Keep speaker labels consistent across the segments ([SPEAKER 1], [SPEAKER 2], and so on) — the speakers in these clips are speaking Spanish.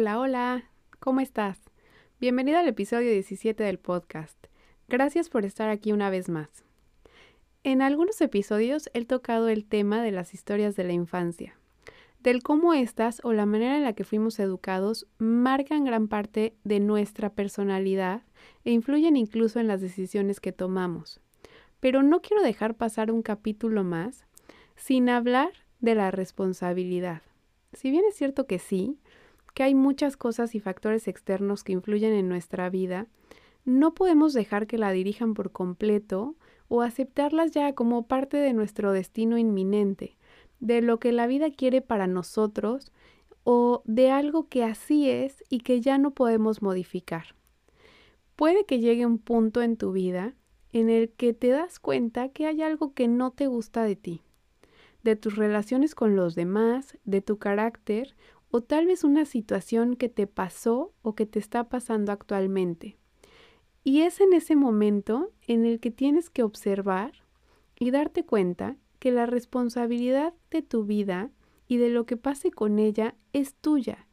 [SPEAKER 1] Hola, hola, ¿cómo estás? Bienvenido al episodio 17 del podcast. Gracias por estar aquí una vez más. En algunos episodios he tocado el tema de las historias de la infancia, del cómo estas o la manera en la que fuimos educados marcan gran parte de nuestra personalidad e influyen incluso en las decisiones que tomamos. Pero no quiero dejar pasar un capítulo más sin hablar de la responsabilidad. Si bien es cierto que sí, que hay muchas cosas y factores externos que influyen en nuestra vida, no podemos dejar que la dirijan por completo o aceptarlas ya como parte de nuestro destino inminente, de lo que la vida quiere para nosotros o de algo que así es y que ya no podemos modificar. Puede que llegue un punto en tu vida en el que te das cuenta que hay algo que no te gusta de ti, de tus relaciones con los demás, de tu carácter o tal vez una situación que te pasó o que te está pasando actualmente. Y es en ese momento en el que tienes que observar y darte cuenta que la responsabilidad de tu vida y de lo que pase con ella es tuya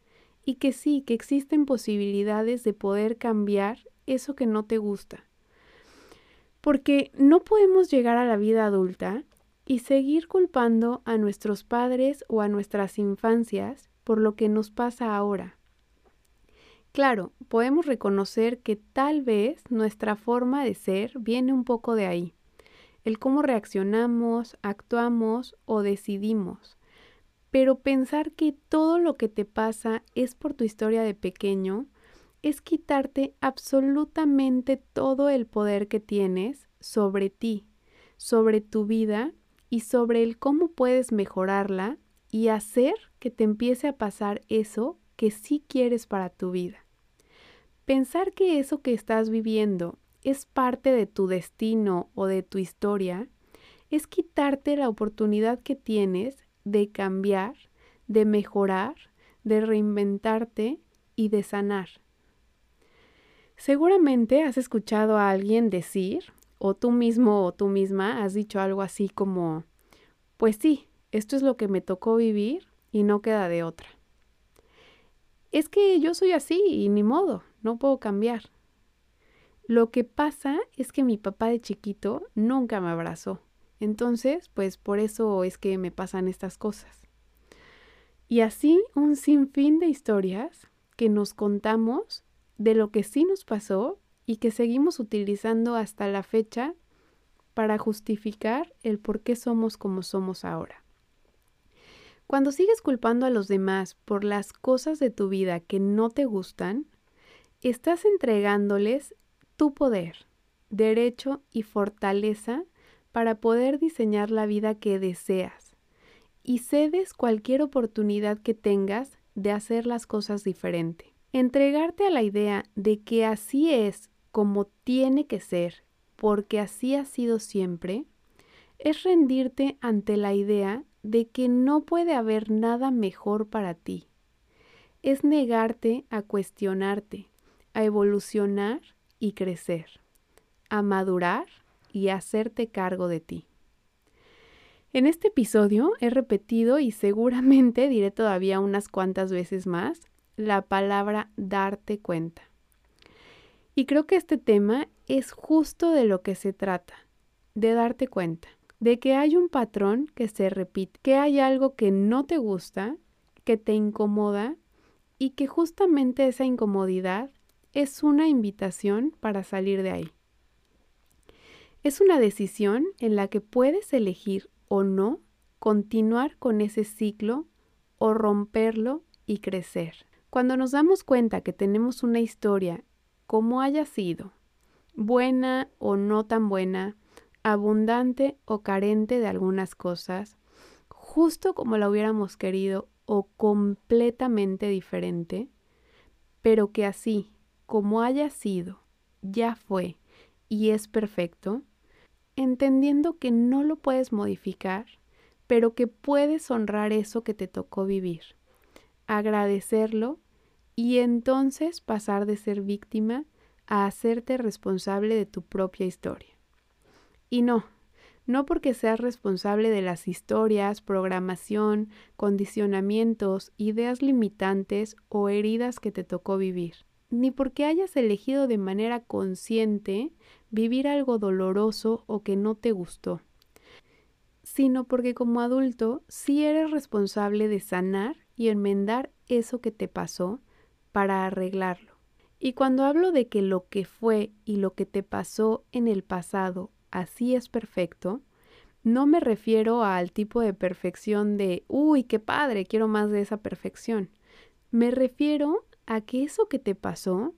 [SPEAKER 1] y que sí, que existen posibilidades de poder cambiar eso que no te gusta. Porque no podemos llegar a la vida adulta y seguir culpando a nuestros padres o a nuestras infancias por lo que nos pasa ahora. Claro, podemos reconocer que tal vez nuestra forma de ser viene un poco de ahí, el cómo reaccionamos, actuamos o decidimos. Pero pensar que todo lo que te pasa es por tu historia de pequeño es quitarte absolutamente todo el poder que tienes sobre ti, sobre tu vida y sobre el cómo puedes mejorarla y hacer que te empiece a pasar eso que sí quieres para tu vida. Pensar que eso que estás viviendo es parte de tu destino o de tu historia es quitarte la oportunidad que tienes de cambiar, de mejorar, de reinventarte y de sanar. Seguramente has escuchado a alguien decir, o tú mismo o tú misma has dicho algo así como, pues sí, esto es lo que me tocó vivir y no queda de otra. Es que yo soy así y ni modo, no puedo cambiar. Lo que pasa es que mi papá de chiquito nunca me abrazó. Entonces, pues por eso es que me pasan estas cosas. Y así un sinfín de historias que nos contamos de lo que sí nos pasó y que seguimos utilizando hasta la fecha para justificar el por qué somos como somos ahora. Cuando sigues culpando a los demás por las cosas de tu vida que no te gustan, estás entregándoles tu poder, derecho y fortaleza para poder diseñar la vida que deseas y cedes cualquier oportunidad que tengas de hacer las cosas diferente. Entregarte a la idea de que así es como tiene que ser, porque así ha sido siempre, es rendirte ante la idea de que no puede haber nada mejor para ti. Es negarte a cuestionarte, a evolucionar y crecer, a madurar y hacerte cargo de ti. En este episodio he repetido y seguramente diré todavía unas cuantas veces más la palabra darte cuenta. Y creo que este tema es justo de lo que se trata, de darte cuenta, de que hay un patrón que se repite, que hay algo que no te gusta, que te incomoda y que justamente esa incomodidad es una invitación para salir de ahí. Es una decisión en la que puedes elegir o no continuar con ese ciclo o romperlo y crecer. Cuando nos damos cuenta que tenemos una historia, como haya sido, buena o no tan buena, abundante o carente de algunas cosas, justo como la hubiéramos querido o completamente diferente, pero que así, como haya sido, ya fue y es perfecto, entendiendo que no lo puedes modificar, pero que puedes honrar eso que te tocó vivir, agradecerlo y entonces pasar de ser víctima a hacerte responsable de tu propia historia. Y no, no porque seas responsable de las historias, programación, condicionamientos, ideas limitantes o heridas que te tocó vivir, ni porque hayas elegido de manera consciente vivir algo doloroso o que no te gustó, sino porque como adulto sí eres responsable de sanar y enmendar eso que te pasó para arreglarlo. Y cuando hablo de que lo que fue y lo que te pasó en el pasado así es perfecto, no me refiero al tipo de perfección de, uy, qué padre, quiero más de esa perfección. Me refiero a que eso que te pasó,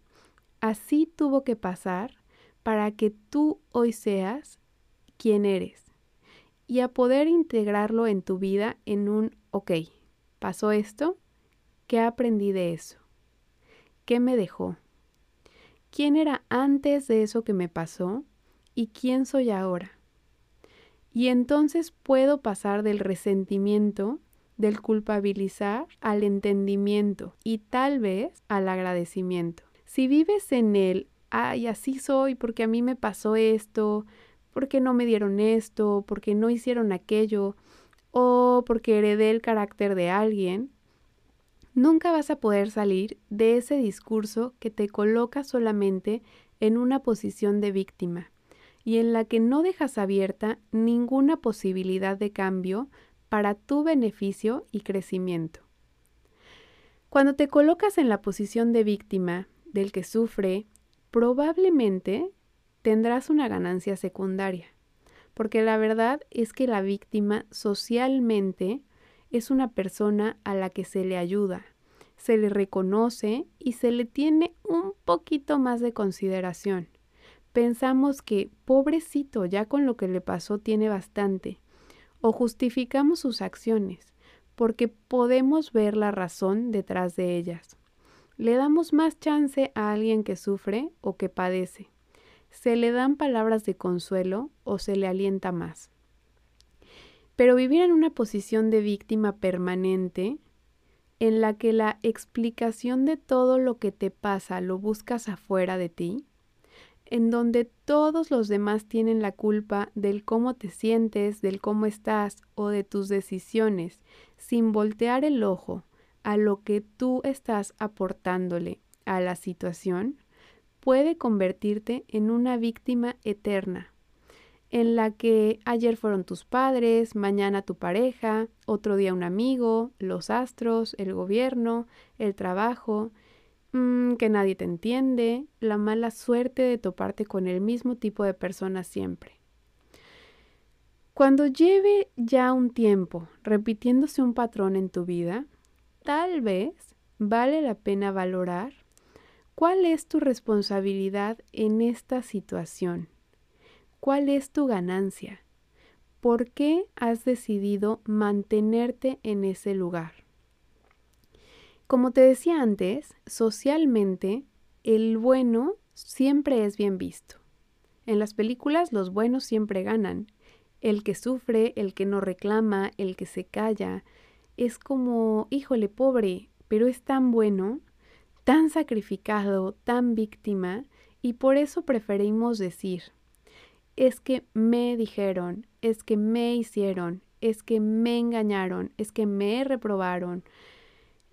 [SPEAKER 1] así tuvo que pasar para que tú hoy seas quien eres y a poder integrarlo en tu vida en un, ok, pasó esto, ¿qué aprendí de eso? ¿Qué me dejó? ¿Quién era antes de eso que me pasó? ¿Y quién soy ahora? Y entonces puedo pasar del resentimiento, del culpabilizar, al entendimiento y tal vez al agradecimiento. Si vives en el, ay, así soy porque a mí me pasó esto, porque no me dieron esto, porque no hicieron aquello, o porque heredé el carácter de alguien, nunca vas a poder salir de ese discurso que te coloca solamente en una posición de víctima y en la que no dejas abierta ninguna posibilidad de cambio para tu beneficio y crecimiento. Cuando te colocas en la posición de víctima del que sufre, probablemente tendrás una ganancia secundaria, porque la verdad es que la víctima socialmente es una persona a la que se le ayuda, se le reconoce y se le tiene un poquito más de consideración. Pensamos que, pobrecito, ya con lo que le pasó tiene bastante, o justificamos sus acciones, porque podemos ver la razón detrás de ellas. Le damos más chance a alguien que sufre o que padece. Se le dan palabras de consuelo o se le alienta más. Pero vivir en una posición de víctima permanente, en la que la explicación de todo lo que te pasa lo buscas afuera de ti, en donde todos los demás tienen la culpa del cómo te sientes, del cómo estás o de tus decisiones, sin voltear el ojo a lo que tú estás aportándole a la situación, puede convertirte en una víctima eterna en la que ayer fueron tus padres, mañana tu pareja, otro día un amigo, los astros, el gobierno, el trabajo, mm, que nadie te entiende, la mala suerte de toparte con el mismo tipo de personas siempre. Cuando lleve ya un tiempo repitiéndose un patrón en tu vida, tal vez vale la pena valorar cuál es tu responsabilidad en esta situación ¿Cuál es tu ganancia? ¿Por qué has decidido mantenerte en ese lugar? Como te decía antes, socialmente el bueno siempre es bien visto. En las películas los buenos siempre ganan. El que sufre, el que no reclama, el que se calla, es como, híjole, pobre, pero es tan bueno, tan sacrificado, tan víctima, y por eso preferimos decir, es que me dijeron, es que me hicieron, es que me engañaron, es que me reprobaron,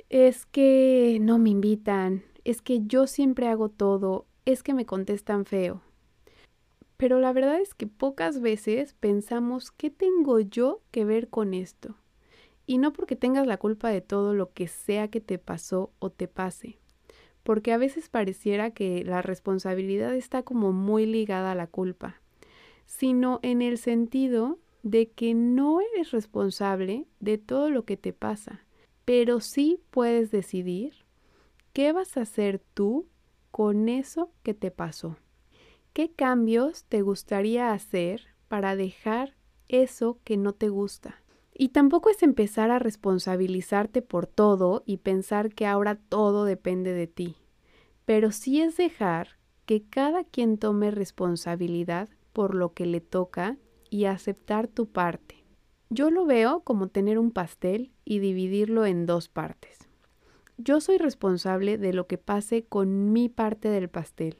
[SPEAKER 1] es que no me invitan, es que yo siempre hago todo, es que me contestan feo. Pero la verdad es que pocas veces pensamos, ¿qué tengo yo que ver con esto? Y no porque tengas la culpa de todo lo que sea que te pasó o te pase, porque a veces pareciera que la responsabilidad está como muy ligada a la culpa sino en el sentido de que no eres responsable de todo lo que te pasa, pero sí puedes decidir qué vas a hacer tú con eso que te pasó. ¿Qué cambios te gustaría hacer para dejar eso que no te gusta? Y tampoco es empezar a responsabilizarte por todo y pensar que ahora todo depende de ti, pero sí es dejar que cada quien tome responsabilidad por lo que le toca y aceptar tu parte. Yo lo veo como tener un pastel y dividirlo en dos partes. Yo soy responsable de lo que pase con mi parte del pastel.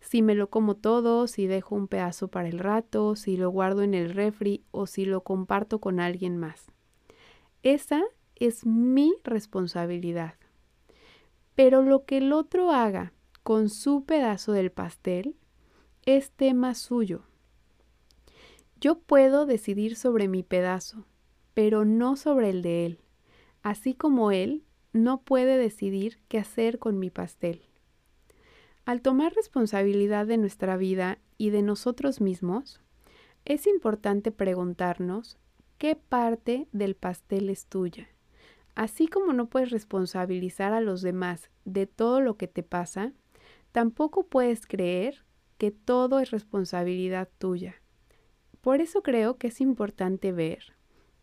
[SPEAKER 1] Si me lo como todo, si dejo un pedazo para el rato, si lo guardo en el refri o si lo comparto con alguien más. Esa es mi responsabilidad. Pero lo que el otro haga con su pedazo del pastel es tema suyo. Yo puedo decidir sobre mi pedazo, pero no sobre el de él, así como él no puede decidir qué hacer con mi pastel. Al tomar responsabilidad de nuestra vida y de nosotros mismos, es importante preguntarnos qué parte del pastel es tuya. Así como no puedes responsabilizar a los demás de todo lo que te pasa, tampoco puedes creer que todo es responsabilidad tuya. Por eso creo que es importante ver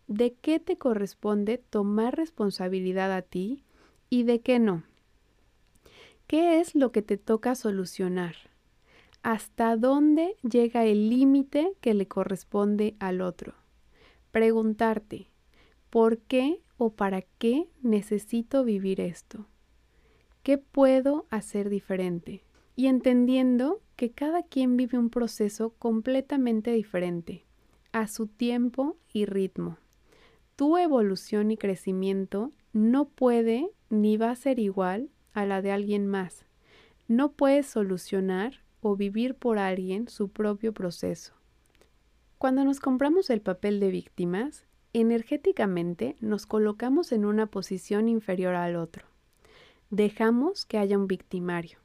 [SPEAKER 1] de qué te corresponde tomar responsabilidad a ti y de qué no. ¿Qué es lo que te toca solucionar? ¿Hasta dónde llega el límite que le corresponde al otro? Preguntarte, ¿por qué o para qué necesito vivir esto? ¿Qué puedo hacer diferente? Y entendiendo que cada quien vive un proceso completamente diferente, a su tiempo y ritmo. Tu evolución y crecimiento no puede ni va a ser igual a la de alguien más. No puedes solucionar o vivir por alguien su propio proceso. Cuando nos compramos el papel de víctimas, energéticamente nos colocamos en una posición inferior al otro. Dejamos que haya un victimario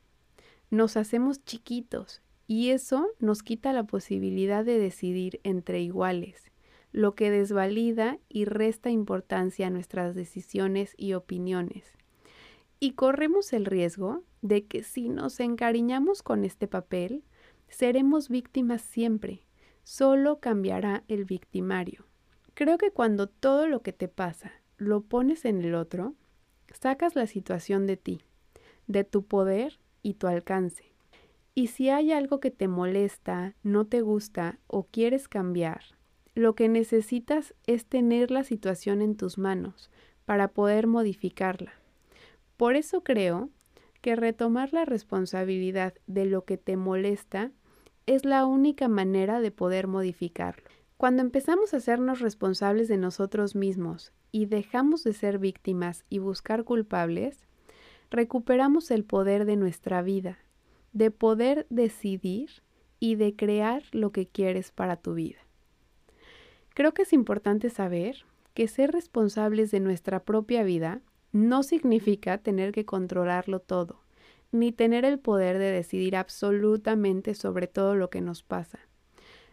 [SPEAKER 1] nos hacemos chiquitos y eso nos quita la posibilidad de decidir entre iguales, lo que desvalida y resta importancia a nuestras decisiones y opiniones. Y corremos el riesgo de que si nos encariñamos con este papel, seremos víctimas siempre, solo cambiará el victimario. Creo que cuando todo lo que te pasa lo pones en el otro, sacas la situación de ti, de tu poder y tu alcance. Y si hay algo que te molesta, no te gusta o quieres cambiar, lo que necesitas es tener la situación en tus manos para poder modificarla. Por eso creo que retomar la responsabilidad de lo que te molesta es la única manera de poder modificarlo. Cuando empezamos a hacernos responsables de nosotros mismos y dejamos de ser víctimas y buscar culpables, recuperamos el poder de nuestra vida, de poder decidir y de crear lo que quieres para tu vida. Creo que es importante saber que ser responsables de nuestra propia vida no significa tener que controlarlo todo, ni tener el poder de decidir absolutamente sobre todo lo que nos pasa.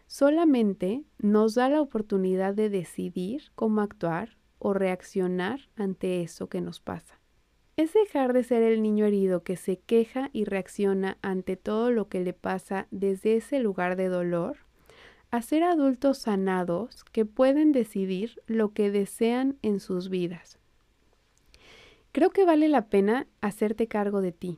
[SPEAKER 1] Solamente nos da la oportunidad de decidir cómo actuar o reaccionar ante eso que nos pasa es dejar de ser el niño herido que se queja y reacciona ante todo lo que le pasa desde ese lugar de dolor, a ser adultos sanados que pueden decidir lo que desean en sus vidas. Creo que vale la pena hacerte cargo de ti,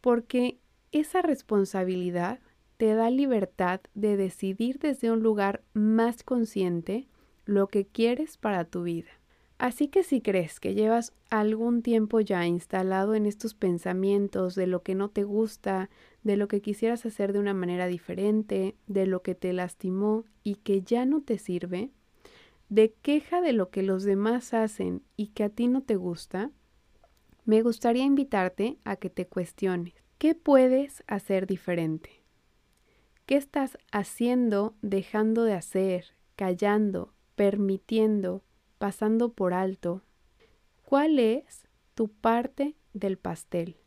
[SPEAKER 1] porque esa responsabilidad te da libertad de decidir desde un lugar más consciente lo que quieres para tu vida. Así que si crees que llevas algún tiempo ya instalado en estos pensamientos de lo que no te gusta, de lo que quisieras hacer de una manera diferente, de lo que te lastimó y que ya no te sirve, de queja de lo que los demás hacen y que a ti no te gusta, me gustaría invitarte a que te cuestiones, ¿qué puedes hacer diferente? ¿Qué estás haciendo, dejando de hacer, callando, permitiendo, pasando por alto, ¿cuál es tu parte del pastel?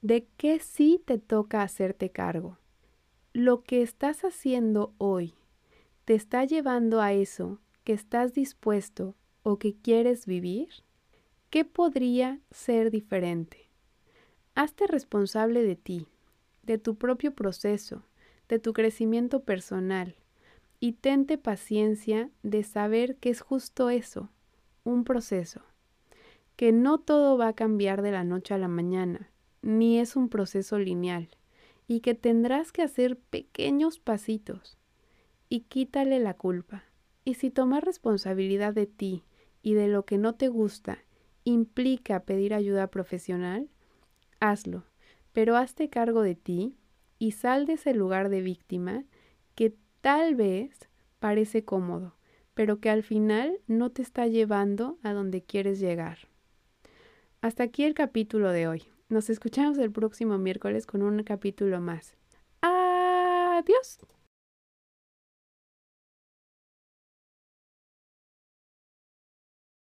[SPEAKER 1] ¿De qué sí te toca hacerte cargo? ¿Lo que estás haciendo hoy te está llevando a eso que estás dispuesto o que quieres vivir? ¿Qué podría ser diferente? Hazte responsable de ti, de tu propio proceso, de tu crecimiento personal, y tente paciencia de saber que es justo eso, un proceso, que no todo va a cambiar de la noche a la mañana, ni es un proceso lineal, y que tendrás que hacer pequeños pasitos. Y quítale la culpa. Y si tomar responsabilidad de ti y de lo que no te gusta implica pedir ayuda profesional, hazlo, pero hazte cargo de ti y sal de ese lugar de víctima tal vez parece cómodo, pero que al final no te está llevando a donde quieres llegar. Hasta aquí el capítulo de hoy. Nos escuchamos el próximo miércoles con un capítulo más. Adiós.